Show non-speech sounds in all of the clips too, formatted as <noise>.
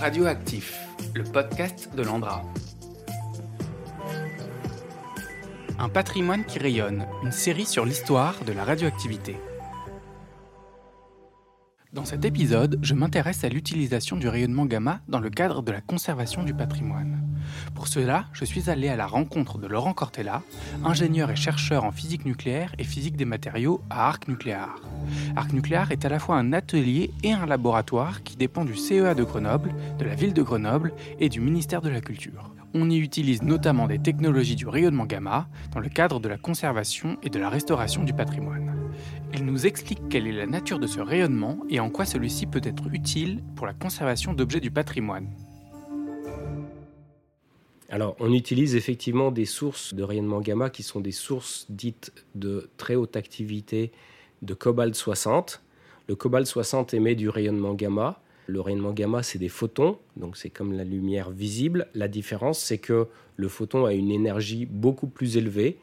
Radioactif, le podcast de l'Andra. Un patrimoine qui rayonne, une série sur l'histoire de la radioactivité. Dans cet épisode, je m'intéresse à l'utilisation du rayonnement gamma dans le cadre de la conservation du patrimoine. Pour cela, je suis allé à la rencontre de Laurent Cortella, ingénieur et chercheur en physique nucléaire et physique des matériaux à Arc Nucléaire. Arc Nucléaire est à la fois un atelier et un laboratoire qui dépend du CEA de Grenoble, de la ville de Grenoble et du ministère de la Culture. On y utilise notamment des technologies du rayonnement gamma dans le cadre de la conservation et de la restauration du patrimoine. Il nous explique quelle est la nature de ce rayonnement et en quoi celui-ci peut être utile pour la conservation d'objets du patrimoine. Alors, on utilise effectivement des sources de rayonnement gamma qui sont des sources dites de très haute activité de cobalt 60. Le cobalt 60 émet du rayonnement gamma. Le rayonnement gamma, c'est des photons, donc c'est comme la lumière visible. La différence, c'est que le photon a une énergie beaucoup plus élevée.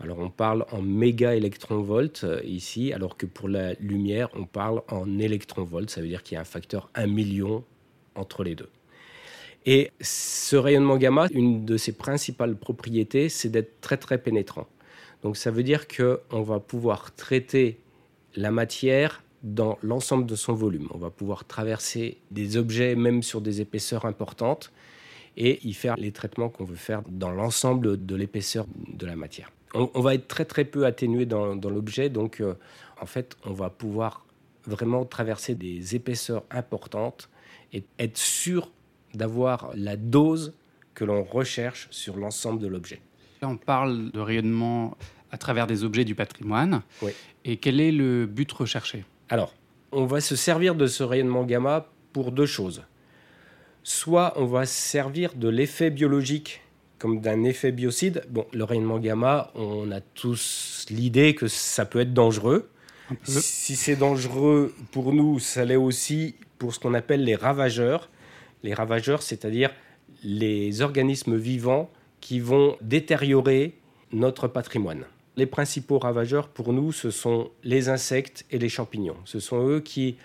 Alors on parle en méga électronvolts euh, ici, alors que pour la lumière, on parle en électronvolts. Ça veut dire qu'il y a un facteur 1 million entre les deux. Et ce rayonnement gamma, une de ses principales propriétés, c'est d'être très très pénétrant. Donc ça veut dire qu'on va pouvoir traiter la matière dans l'ensemble de son volume. On va pouvoir traverser des objets même sur des épaisseurs importantes et y faire les traitements qu'on veut faire dans l'ensemble de l'épaisseur de la matière. On, va être très très peu atténué dans, l'objet, donc euh, en fait on va pouvoir vraiment traverser des épaisseurs importantes et être sûr d'avoir la dose que l'on recherche sur l'ensemble de l'objet. Là, on parle de rayonnement à travers des objets du patrimoine. Et quel est le but recherché? Alors, on va se servir de ce rayonnement gamma pour deux choses. Soit on va servir de l'effet biologique comme d'un effet biocide. Bon, le rayonnement gamma, on a tous l'idée que ça peut être dangereux. Si c'est dangereux pour nous, ça l'est aussi pour ce qu'on appelle les ravageurs les ravageurs, c'est-à-dire les organismes vivants qui vont détériorer notre patrimoine. Les principaux ravageurs pour nous, ce sont les insectes et les champignons. Ce sont eux qui,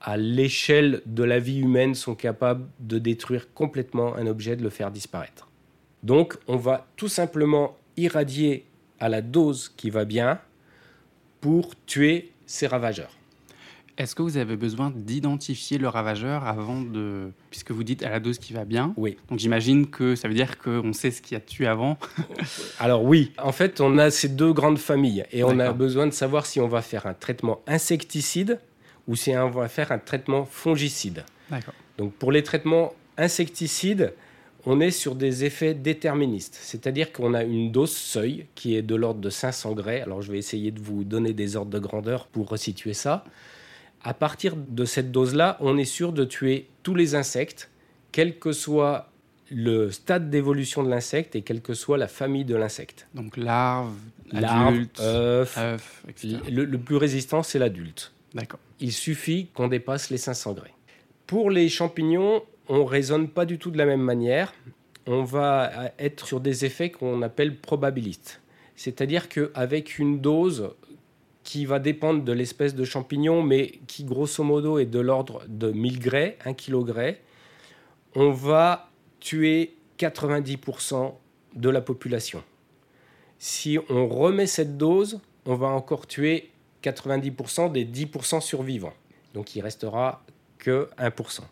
à l'échelle de la vie humaine, sont capables de détruire complètement un objet, de le faire disparaître. Donc on va tout simplement irradier à la dose qui va bien pour tuer ces ravageurs. Est-ce que vous avez besoin d'identifier le ravageur avant de... Puisque vous dites à la dose qui va bien? Oui. Donc j'imagine que ça veut dire qu'on sait ce qui a tué avant. <laughs> Alors oui, en fait on a ces deux grandes familles et on a besoin de savoir si on va faire un traitement insecticide ou si on va faire un traitement fongicide. D'accord. Donc pour les traitements insecticides, on est sur des effets déterministes, c'est-à-dire qu'on a une dose seuil qui est de l'ordre de 500 grès. Alors je vais essayer de vous donner des ordres de grandeur pour resituer ça à partir de cette dose-là, on est sûr de tuer tous les insectes, quel que soit le stade d'évolution de l'insecte et quelle que soit la famille de l'insecte. Donc larve, adulte, œuf, etc. Le, plus résistant, c'est l'adulte. D'accord. Il suffit qu'on dépasse les 500 grès. Pour les champignons, on raisonne pas du tout de la même manière. On va être sur des effets qu'on appelle probabilistes. C'est-à-dire qu'avec une dose qui va dépendre de l'espèce de champignon, mais qui grosso modo est de l'ordre de 1000 grès, 1 kg grès, on va tuer 90% de la population. Si on remet cette dose, on va encore tuer 90% des 10% survivants. Donc il restera que 1%.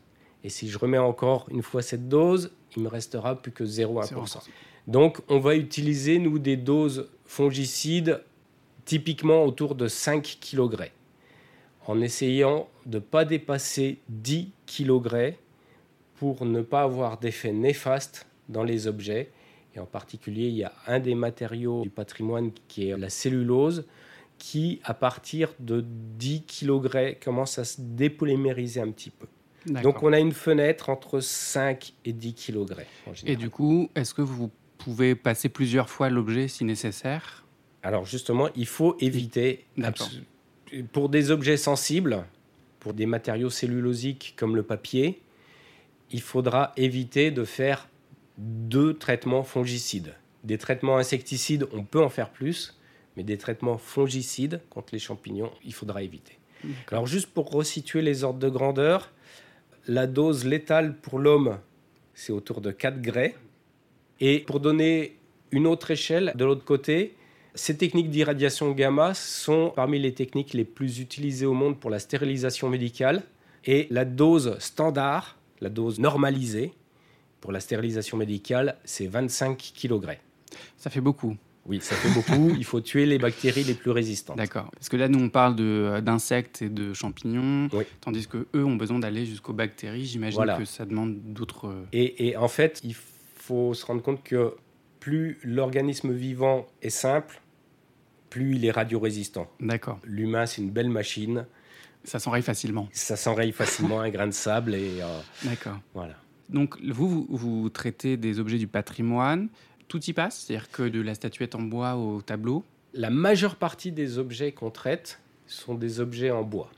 Et si je remets encore une fois cette dose, il me restera plus que 0,1%. Donc on va utiliser, nous, des doses fongicides typiquement autour de 5 kg en essayant de ne pas dépasser 10 kg pour ne pas avoir d'effet néfaste dans les objets. Et en particulier, il y a un des matériaux du patrimoine qui est la cellulose, qui, à partir de 10 kg, commence à se dépolymériser un petit peu. Donc on a une fenêtre entre 5 et 10 kg. Et du coup, est-ce que vous pouvez passer plusieurs fois l'objet si nécessaire? Alors justement, il faut éviter, pour des objets sensibles, pour des matériaux cellulosiques comme le papier, il faudra éviter de faire deux traitements fongicides. Des traitements insecticides, on peut en faire plus, mais des traitements fongicides contre les champignons, il faudra éviter. Alors juste pour resituer les ordres de grandeur, La dose létale pour l'homme, c'est autour de 4 grès. Et pour donner une autre échelle, de l'autre côté, ces techniques d'irradiation gamma sont parmi les techniques les plus utilisées au monde pour la stérilisation médicale. Et la dose standard, la dose normalisée pour la stérilisation médicale, c'est 25 kg. Ça fait beaucoup. Oui, ça fait beaucoup. <laughs> Il faut tuer les bactéries les plus résistantes. D'accord. Parce que là, nous, on parle d'insectes et de champignons, tandis que eux ont besoin d'aller jusqu'aux bactéries. J'imagine que ça demande d'autres. Euh, et, et, en fait, il faut se rendre compte que plus l'organisme vivant est simple, plus il est radiorésistant. D'accord. L'humain, c'est une belle machine. Ça s'enraye facilement. Ça s'enraye facilement, un grain de sable et. Euh, D'accord. Voilà. Donc, vous, vous, traitez des objets du patrimoine. Tout y passe C'est-à-dire que de la statuette en bois au tableau? La majeure partie des objets qu'on traite sont des objets en bois.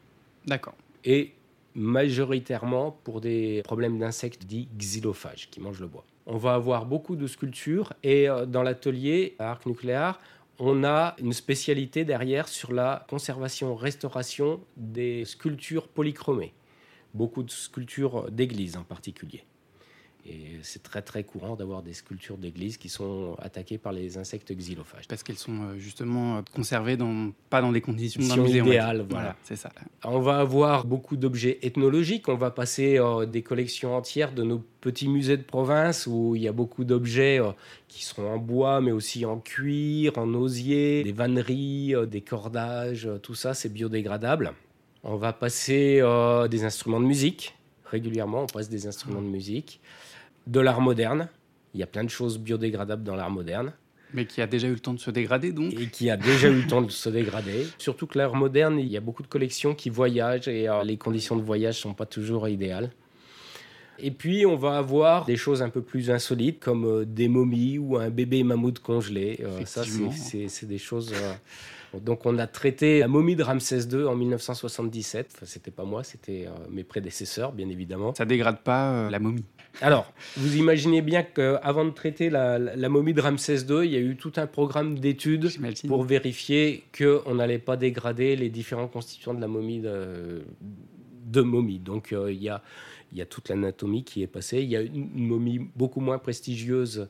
D'accord. Et majoritairement pour des problèmes d'insectes dits xylophages qui mangent le bois. On va avoir beaucoup de sculptures et euh, dans l'atelier à Arc Nucléaire, on a une spécialité derrière sur la conservation-restauration des sculptures polychromées. Beaucoup de sculptures d'église en particulier. Et c'est très très courant d'avoir des sculptures d'église qui sont attaquées par les insectes xylophages. Parce qu'elles sont euh, justement euh, conservées dans, pas dans des conditions d'un musée. idéales, voilà. c'est ça. On va avoir beaucoup d'objets ethnologiques. On va passer euh, des collections entières de nos petits musées de province où il y a beaucoup d'objets qui seront en bois, mais aussi en cuir, en osier, des vanneries, des cordages, tout ça, c'est biodégradable. On va passer des instruments de musique. Régulièrement, on passe des instruments de musique de l'art moderne. Il y a plein de choses biodégradables dans l'art moderne. Mais qui a déjà eu le temps de se dégrader, donc Et qui a déjà eu le temps de se dégrader. <laughs> Surtout que l'art moderne, il y a beaucoup de collections qui voyagent et euh, les conditions de voyage ne sont pas toujours idéales. Et puis, on va avoir des choses un peu plus insolites, comme euh, des momies ou un bébé mammouth congelé. Euh, ça, c'est des choses. Donc, on a traité la momie de Ramsès II en 1977. Enfin, c'était pas moi, c'était mes prédécesseurs, bien évidemment. Ça dégrade pas la momie alors, vous imaginez bien qu'avant de traiter la, momie de Ramsès II, il y a eu tout un programme d'études pour vérifier qu'on n'allait pas dégrader les différents constituants de la momie de, momie. Donc, euh, il, y a, il y a toute l'anatomie qui est passée. Il y a une momie beaucoup moins prestigieuse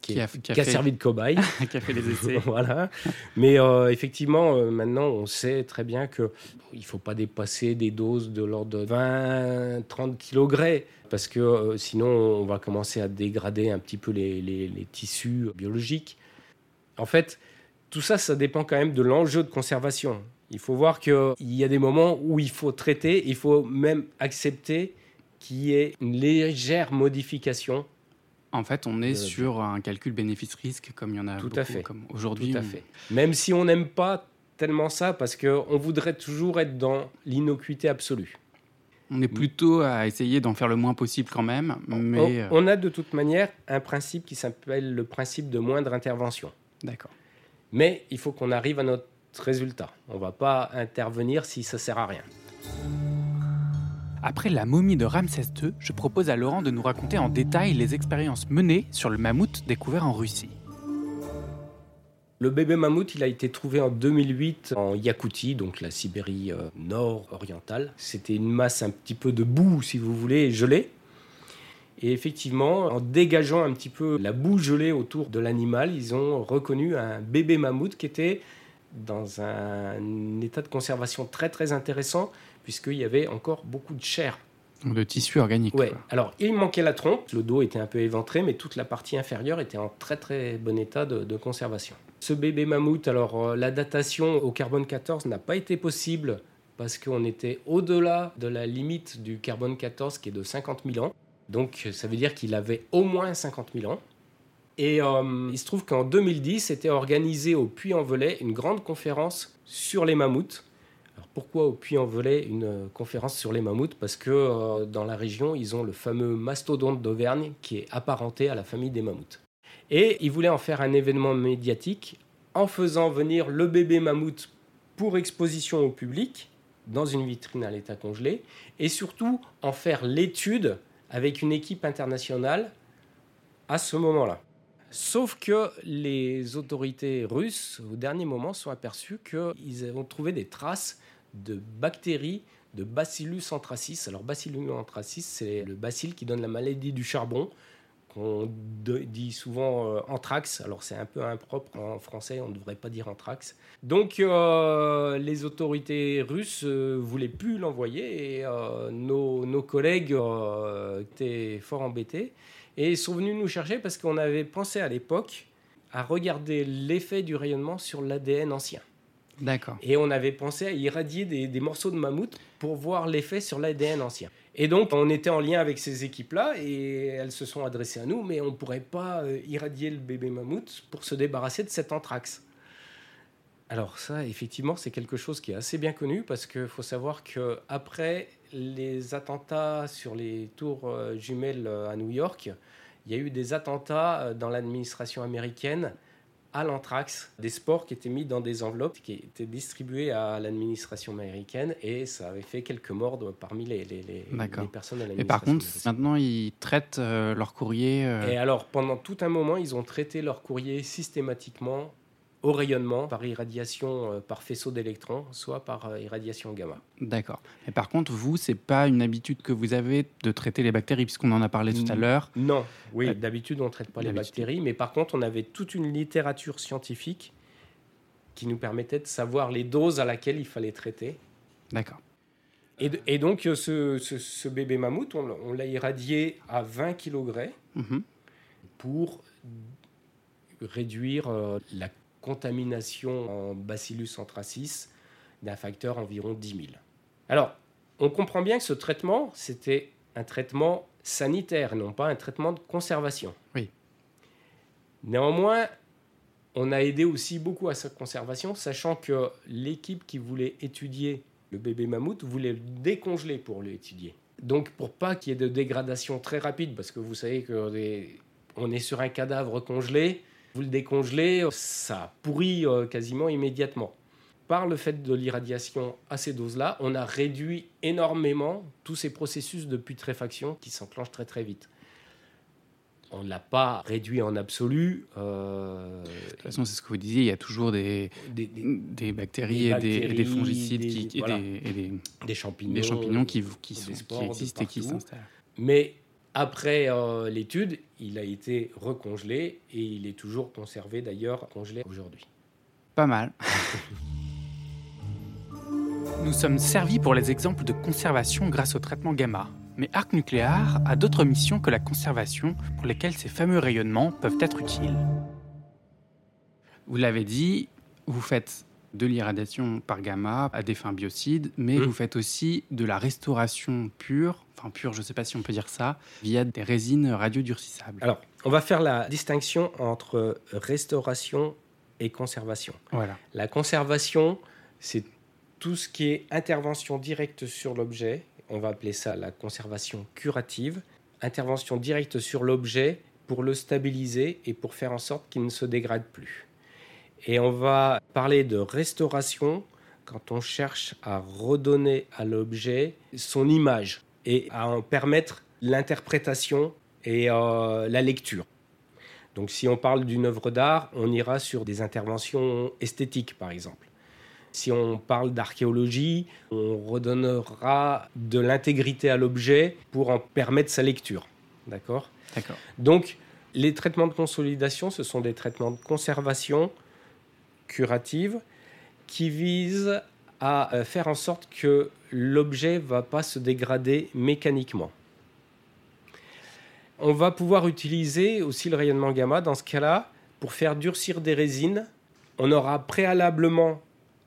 qui, a, servi de cobaye. <laughs> qui a fait les essais. <laughs> voilà. Mais euh, effectivement, euh, maintenant, on sait très bien qu'il ne faut pas dépasser des doses de l'ordre de 20-30 kg, parce que euh, sinon, on va commencer à dégrader un petit peu les, les, tissus biologiques. En fait, tout ça, ça dépend quand même de l'enjeu de conservation. Il faut voir qu'il y a des moments où il faut traiter, il faut même accepter qu'il y ait une légère modification en fait, on est sur un calcul bénéfice-risque comme il y en a Tout beaucoup, à fait. comme aujourd'hui. Tout à fait. Même si on n'aime pas tellement ça, parce qu'on voudrait toujours être dans l'innocuité absolue. On est plutôt à essayer d'en faire le moins possible quand même. Mais... On, euh, a de toute manière un principe qui s'appelle le principe de moindre intervention. D'accord. Mais il faut qu'on arrive à notre résultat. On ne va pas intervenir si ça sert à rien. Après la momie de Ramsès II, je propose à Laurent de nous raconter en détail les expériences menées sur le mammouth découvert en Russie. Le bébé mammouth, il a été trouvé en 2008 en Yakoutie, donc la Sibérie euh, nord-orientale. C'était une masse un petit peu de boue, si vous voulez, gelée. Et effectivement, en dégageant un petit peu la boue gelée autour de l'animal, ils ont reconnu un bébé mammouth qui était dans un état de conservation très très intéressant puisqu'il y avait encore beaucoup de chair. De tissu organique. Ouais. Alors, il manquait la trompe, le dos était un peu éventré, mais toute la partie inférieure était en très très bon état de, conservation. Ce bébé mammouth, alors euh, la datation au carbone 14 n'a pas été possible parce qu'on était au-delà de la limite du carbone 14 qui est de 50 000 ans. Donc, ça veut dire qu'il avait au moins 50 000 ans. Et euh, il se trouve qu'en 2010 était organisée au Puy-en-Velay une grande conférence sur les mammouths pourquoi au Puy-en-Velay une euh, conférence sur les mammouths? Parce que euh, dans la région, ils ont le fameux mastodonte d'Auvergne qui est apparenté à la famille des mammouths. Et ils voulaient en faire un événement médiatique en faisant venir le bébé mammouth pour exposition au public dans une vitrine à l'état congelé et surtout en faire l'étude avec une équipe internationale à ce moment-là. Sauf que les autorités russes, au dernier moment, sont aperçues qu'ils ont trouvé des traces de bactéries de Bacillus anthracis. Alors Bacillus anthracis, c'est le bacille qui donne la maladie du charbon, qu'on dit souvent euh, anthrax. Alors c'est un peu impropre en français, on ne devrait pas dire anthrax. Donc euh, les autorités russes euh, voulaient plus l'envoyer et nos, collègues étaient fort embêtés et sont venus nous chercher parce qu'on avait pensé à l'époque à regarder l'effet du rayonnement sur l'ADN ancien. D'accord. Et on avait pensé à irradier des, morceaux de mammouth pour voir l'effet sur l'ADN ancien. Et donc, on était en lien avec ces équipes-là et elles se sont adressées à nous, mais on ne pourrait pas euh, irradier le bébé mammouth pour se débarrasser de cet anthrax. Alors ça, effectivement, c'est quelque chose qui est assez bien connu parce qu'il faut savoir qu'après les attentats sur les tours euh, jumelles euh, à New York, il y a eu des attentats dans l'administration américaine à l'anthrax, des spores qui étaient mis dans des enveloppes qui étaient distribuées à l'administration américaine et ça avait fait quelques morts parmi les, les, les, personnes à l'administration. Et par contre, maintenant, ils traitent euh, leur courrier. Euh, et alors, pendant tout un moment, ils ont traité leur courrier systématiquement au rayonnement par irradiation euh, par faisceau d'électrons, soit par euh, irradiation gamma. D'accord. Mais par contre, vous, c'est pas une habitude que vous avez de traiter les bactéries, puisqu'on en a parlé tout à l'heure. Non, oui, d'habitude, on ne traite pas les bactéries, mais par contre, on avait toute une littérature scientifique qui nous permettait de savoir les doses à laquelle il fallait traiter. D'accord. Et, donc, euh, ce, bébé mammouth, on, l'a irradié à 20 kg mhm. pour réduire la contamination en Bacillus anthracis d'un facteur environ 10 000. Alors, on comprend bien que ce traitement, c'était un traitement sanitaire, non pas un traitement de conservation. Oui. Néanmoins, on a aidé aussi beaucoup à sa conservation, sachant que l'équipe qui voulait étudier le bébé mammouth voulait le décongeler pour l'étudier. Donc, pour pas qu'il y ait de dégradation très rapide, parce que vous savez qu'on est sur un cadavre congelé, vous le décongelez, ça pourrit euh, quasiment immédiatement. Par le fait de l'irradiation à ces doses-là, on a réduit énormément tous ces processus de putréfaction qui s'enclenchent très très vite. On ne l'a pas réduit en absolu. Euh, de toute façon, c'est ce que vous disiez, il y a toujours des, des, bactéries, et, des, fongicides qui, et, des, champignons, des champignons qui, qui, sont, qui existent et qui s'installent. Mais après euh, l'étude, il a été recongelé et il est toujours conservé d'ailleurs congelé aujourd'hui. Pas mal. <laughs> Nous sommes servis pour les exemples de conservation grâce au traitement gamma. Mais Arc Nucléaire a d'autres missions que la conservation pour lesquelles ces fameux rayonnements peuvent être utiles. Vous l'avez dit, vous faites de l'irradiation par gamma à des fins biocides, mais mmh. vous faites aussi de la restauration pure, enfin pure, je ne sais pas si on peut dire ça, via des résines radiodurcissables. Alors, on va faire la distinction entre restauration et conservation. Voilà. La conservation, c'est tout ce qui est intervention directe sur l'objet. On va appeler ça la conservation curative. Intervention directe sur l'objet pour le stabiliser et pour faire en sorte qu'il ne se dégrade plus. Et on va parler de restauration quand on cherche à redonner à l'objet son image et à en permettre l'interprétation et euh, la lecture. Donc si on parle d'une œuvre d'art, on ira sur des interventions esthétiques par exemple. Si on parle d'archéologie, on redonnera de l'intégrité à l'objet pour en permettre sa lecture. D'accord? D'accord. Donc les traitements de consolidation, ce sont des traitements de conservation curative qui vise à euh, faire en sorte que l'objet ne va pas se dégrader mécaniquement. On va pouvoir utiliser aussi le rayonnement gamma dans ce cas-là pour faire durcir des résines. On aura préalablement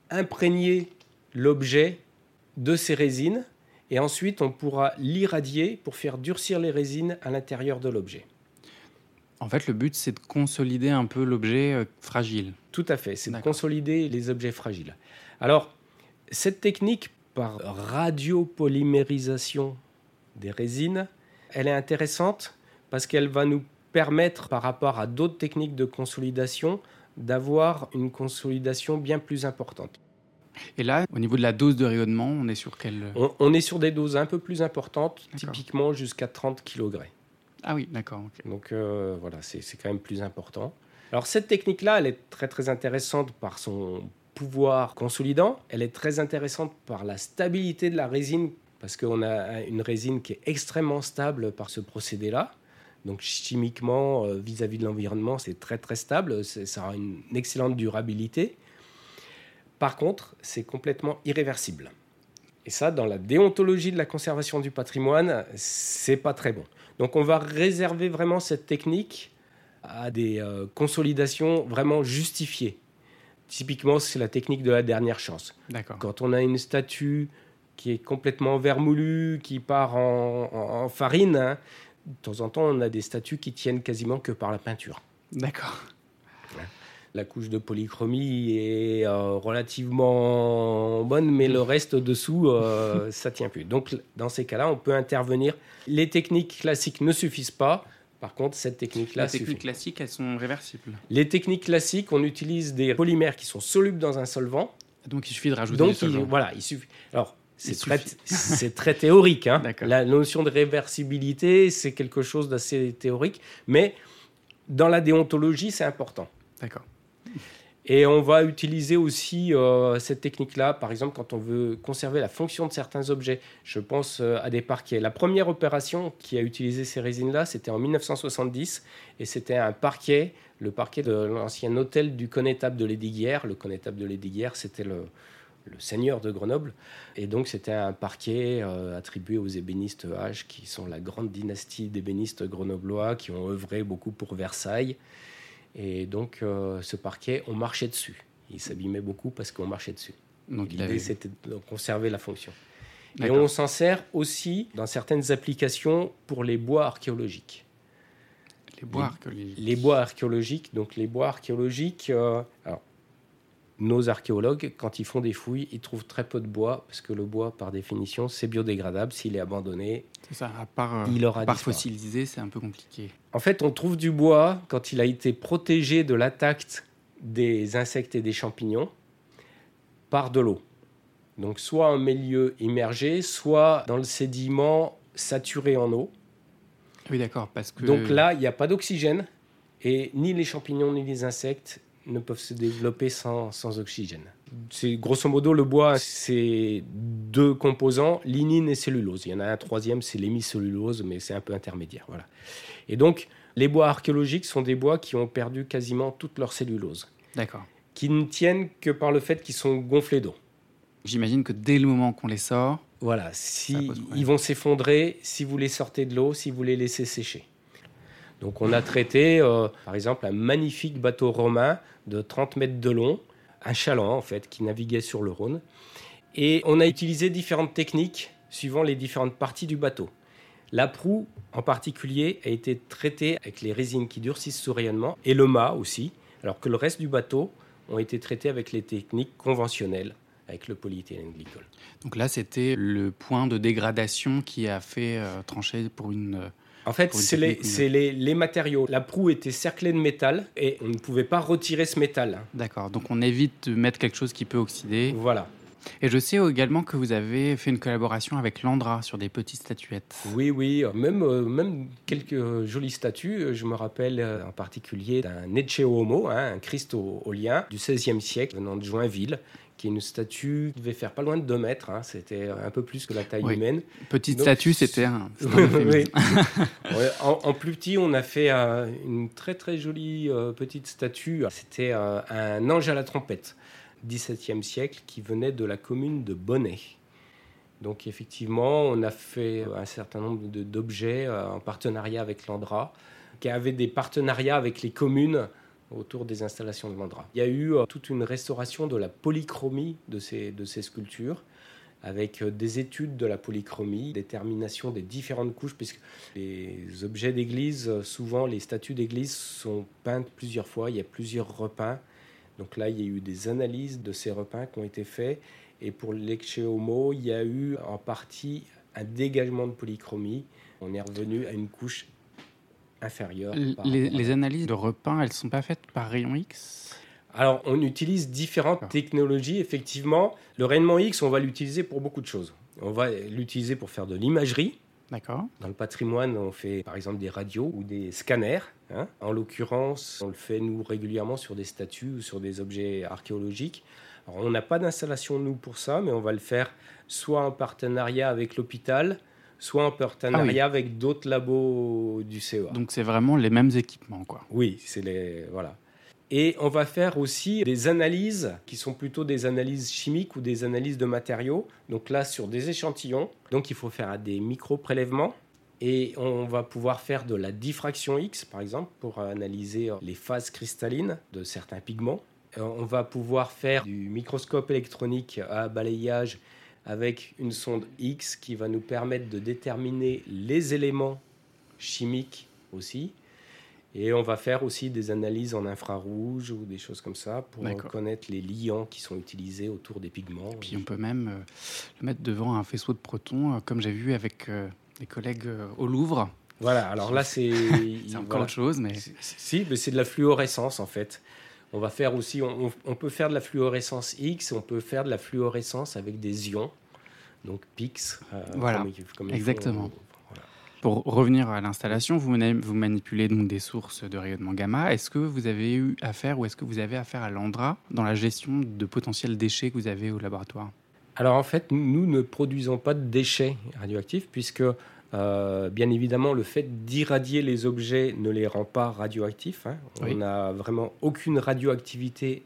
imprégné l'objet de ces résines et ensuite on pourra l'irradier pour faire durcir les résines à l'intérieur de l'objet. En fait, le but, c'est de consolider un peu l'objet euh, fragile. Tout à fait, c'est de consolider les objets fragiles. Alors, cette technique par radiopolymérisation des résines, elle est intéressante parce qu'elle va nous permettre, par rapport à d'autres techniques de consolidation, d'avoir une consolidation bien plus importante. Et là, au niveau de la dose de rayonnement, on est sur quelle on, est sur des doses un peu plus importantes, typiquement jusqu'à 30 kg. Ah oui, d'accord. Donc euh, voilà, c'est quand même plus important. Alors cette technique-là, elle est très très intéressante par son pouvoir consolidant. Elle est très intéressante par la stabilité de la résine, parce qu'on a une résine qui est extrêmement stable par ce procédé-là. Donc chimiquement, euh, vis-à-vis de l'environnement, c'est très très stable, ça a une excellente durabilité. Par contre, c'est complètement irréversible. Et ça, dans la déontologie de la conservation du patrimoine, c'est pas très bon. Donc on va réserver vraiment cette technique à des euh, consolidations vraiment justifiées. Typiquement, c'est la technique de la dernière chance. Quand on a une statue qui est complètement vermoulue, qui part en, farine, hein, de temps en temps, on a des statues qui tiennent quasiment que par la peinture. D'accord. La couche de polychromie est euh, relativement bonne, mais le reste dessous, euh, <laughs> ça tient plus. Donc, dans ces cas-là, on peut intervenir. Les techniques classiques ne suffisent pas. Par contre, cette technique-là. Les techniques classiques, elles sont réversibles. Les techniques classiques, on utilise des polymères qui sont solubles dans un solvant. Donc, il suffit de rajouter Donc, solvant. voilà, il suffit. Alors, c'est très, très, théorique. Hein. La notion de réversibilité, c'est quelque chose d'assez théorique, mais dans la déontologie, c'est important. D'accord. Et on va utiliser aussi euh, cette technique-là, par exemple, quand on veut conserver la fonction de certains objets. Je pense euh, à des parquets. La première opération qui a utilisé ces résines-là, c'était en 1970, et c'était un parquet, le parquet de l'ancien hôtel du connétable de Lesdiguières. Le connétable de Lesdiguières, c'était le, seigneur de Grenoble. Et donc, c'était un parquet euh, attribué aux ébénistes H, qui sont la grande dynastie d'ébénistes grenoblois, qui ont œuvré beaucoup pour Versailles. Et donc, euh, ce parquet, on marchait dessus. Il s'abîmait beaucoup parce qu'on marchait dessus. Donc, l'idée, c'était de conserver la fonction. Et on s'en sert aussi dans certaines applications pour les bois archéologiques. Les bois archéologiques Les bois archéologiques. Donc, les bois archéologiques. Euh, alors, nos archéologues, quand ils font des fouilles, ils trouvent très peu de bois, parce que le bois, par définition, c'est biodégradable. S'il est abandonné, c'est ça, à part, il aura part fossilisé, c'est un peu compliqué. En fait, on trouve du bois quand il a été protégé de l'attaque des insectes et des champignons par de l'eau. Donc soit en milieu immergé, soit dans le sédiment saturé en eau. Oui, d'accord, parce que... Donc là, il n'y a pas d'oxygène, et ni les champignons ni les insectes ne peuvent se développer sans, sans oxygène. C'est grosso modo le bois, c'est deux composants, lignine et cellulose. Il y en a un troisième, c'est l'hémicellulose, mais c'est un peu intermédiaire. Voilà. Et donc, les bois archéologiques sont des bois qui ont perdu quasiment toute leur cellulose. D'accord. Qui ne tiennent que par le fait qu'ils sont gonflés d'eau. J'imagine que dès le moment qu'on les sort, voilà, si ils vont s'effondrer si vous les sortez de l'eau, si vous les laissez sécher. Donc on a traité, euh, par exemple, un magnifique bateau romain de 30 mètres de long, un chaland en fait, qui naviguait sur le Rhône. Et on a utilisé différentes techniques suivant les différentes parties du bateau. La proue, en particulier, a été traitée avec les résines qui durcissent sous rayonnement, et le mât aussi, alors que le reste du bateau ont été traités avec les techniques conventionnelles, avec le polyéthylène glycol. Donc là, c'était le point de dégradation qui a fait euh, trancher pour une euh, en fait, c'est les, matériaux. La proue était cerclée de métal et on ne pouvait pas retirer ce métal. D'accord, donc on évite de mettre quelque chose qui peut oxyder. Voilà. Et je sais également que vous avez fait une collaboration avec Landra sur des petites statuettes. Oui, oui, même, euh, même quelques jolies statues. Je me rappelle euh, en particulier d'un Ecce Homo, hein, un Christ au, au lien du XVIe siècle venant de Joinville, qui est une statue qui devait faire pas loin de 2 mètres. Hein. c'était un peu plus que la taille humaine. Petite statue, c'était un. <laughs> <laughs> en, plus petit, on a fait euh, une très très jolie euh, petite statue. C'était euh, un ange à la trompette, 17e siècle, qui venait de la commune de Bonnet. Donc effectivement, on a fait un certain nombre d'objets en partenariat avec l'Andra, qui avait des partenariats avec les communes autour des installations de Mandra. Il y a eu euh, toute une restauration de la polychromie de ces, sculptures avec euh, des études de la polychromie, détermination des différentes couches, puisque les objets d'église, euh, souvent les statues d'église sont peintes plusieurs fois, il y a plusieurs repeints. Donc là, il y a eu des analyses de ces repeints qui ont été faits. Et pour l'Ecce Homo, il y a eu en partie un dégagement de polychromie. On est revenu à une couche inférieure. Les, analyses de repeint, elles ne sont pas faites par rayon X? Alors, on utilise différentes technologies, effectivement. Le rayonnement X, on va l'utiliser pour beaucoup de choses. On va l'utiliser pour faire de l'imagerie. D'accord. Dans le patrimoine, on fait par exemple des radios ou des scanners. hein. En l'occurrence, on le fait nous régulièrement sur des statues ou sur des objets archéologiques. Alors, on n'a pas d'installation nous pour ça, mais on va le faire soit en partenariat avec l'hôpital, soit en partenariat avec d'autres labos du CEA. Donc c'est vraiment les mêmes équipements, quoi. Oui, c'est les voilà. Et on va faire aussi des analyses qui sont plutôt des analyses chimiques ou des analyses de matériaux. Donc là, sur des échantillons. Donc il faut faire des micro-prélèvements. Et on va pouvoir faire de la diffraction X, par exemple, pour analyser les phases cristallines de certains pigments. Euh, On va pouvoir faire du microscope électronique à balayage avec une sonde X qui va nous permettre de déterminer les éléments chimiques aussi. Et on va faire aussi des analyses en infrarouge ou des choses comme ça pour connaître les liants qui sont utilisés autour des pigments. Puis on peut même euh, le mettre devant un faisceau de protons, euh, comme j'ai vu avec euh, des collègues euh, au Louvre. Voilà, alors là c'est... <laughs> C'est encore voilà. autre chose, mais Si, mais c'est de la fluorescence en fait. On va faire aussi, on, on- on peut faire de la fluorescence X, on peut faire de la fluorescence avec des ions, donc PIX. Voilà, comme comme exactement. Pour revenir à l'installation, vous, mani- vous manipulez donc des sources de rayonnement gamma. Est-ce que vous avez eu affaire ou est-ce que vous avez affaire à l'Andra dans la gestion de potentiels déchets que vous avez au laboratoire? Alors en fait, nous ne produisons pas de déchets radioactifs puisque, euh, bien évidemment, le fait d'irradier les objets ne les rend pas radioactifs. hein. Oui. On n'a vraiment aucune radioactivité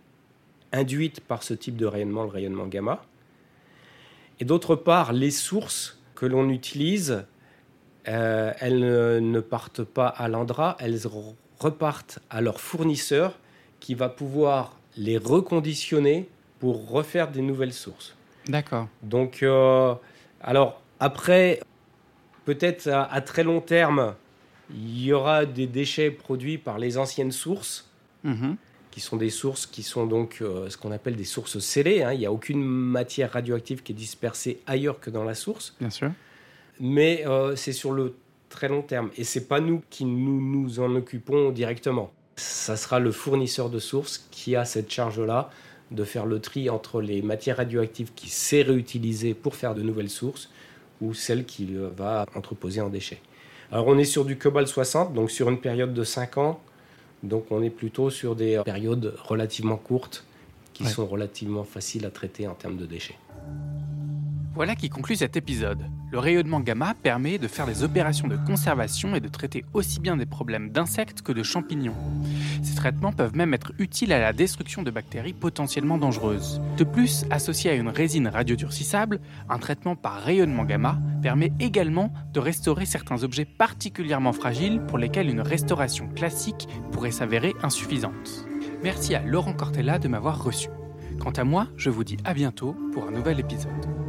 induite par ce type de rayonnement, le rayonnement gamma. Et d'autre part, les sources que l'on utilise, euh, elles ne, ne partent pas à l'Andra, elles re- repartent à leur fournisseur qui va pouvoir les reconditionner pour refaire des nouvelles sources. D'accord. Donc, euh, alors après, peut-être à, à très long terme, il y aura des déchets produits par les anciennes sources, Mhm. qui sont des sources qui sont donc euh, ce qu'on appelle des sources scellées. hein. Il n'y a aucune matière radioactive qui est dispersée ailleurs que dans la source, Bien sûr. Mais euh, c'est sur le très long terme. Et c'est pas nous qui nous, nous en occupons directement. Ça sera le fournisseur de sources qui a cette charge-là de faire le tri entre les matières radioactives qui sait réutiliser pour faire de nouvelles sources ou celles qu'il va entreposer en déchets. Alors on est sur du cobalt 60, donc sur une période de 5 ans, donc on est plutôt sur des périodes relativement courtes qui Ouais. sont relativement faciles à traiter en termes de déchets. Voilà qui conclut cet épisode. Le rayonnement gamma permet de faire des opérations de conservation et de traiter aussi bien des problèmes d'insectes que de champignons. Ces traitements peuvent même être utiles à la destruction de bactéries potentiellement dangereuses. De plus, associé à une résine radiodurcissable, un traitement par rayonnement gamma permet également de restaurer certains objets particulièrement fragiles pour lesquels une restauration classique pourrait s'avérer insuffisante. Merci à Laurent Cortella de m'avoir reçu. Quant à moi, je vous dis à bientôt pour un nouvel épisode.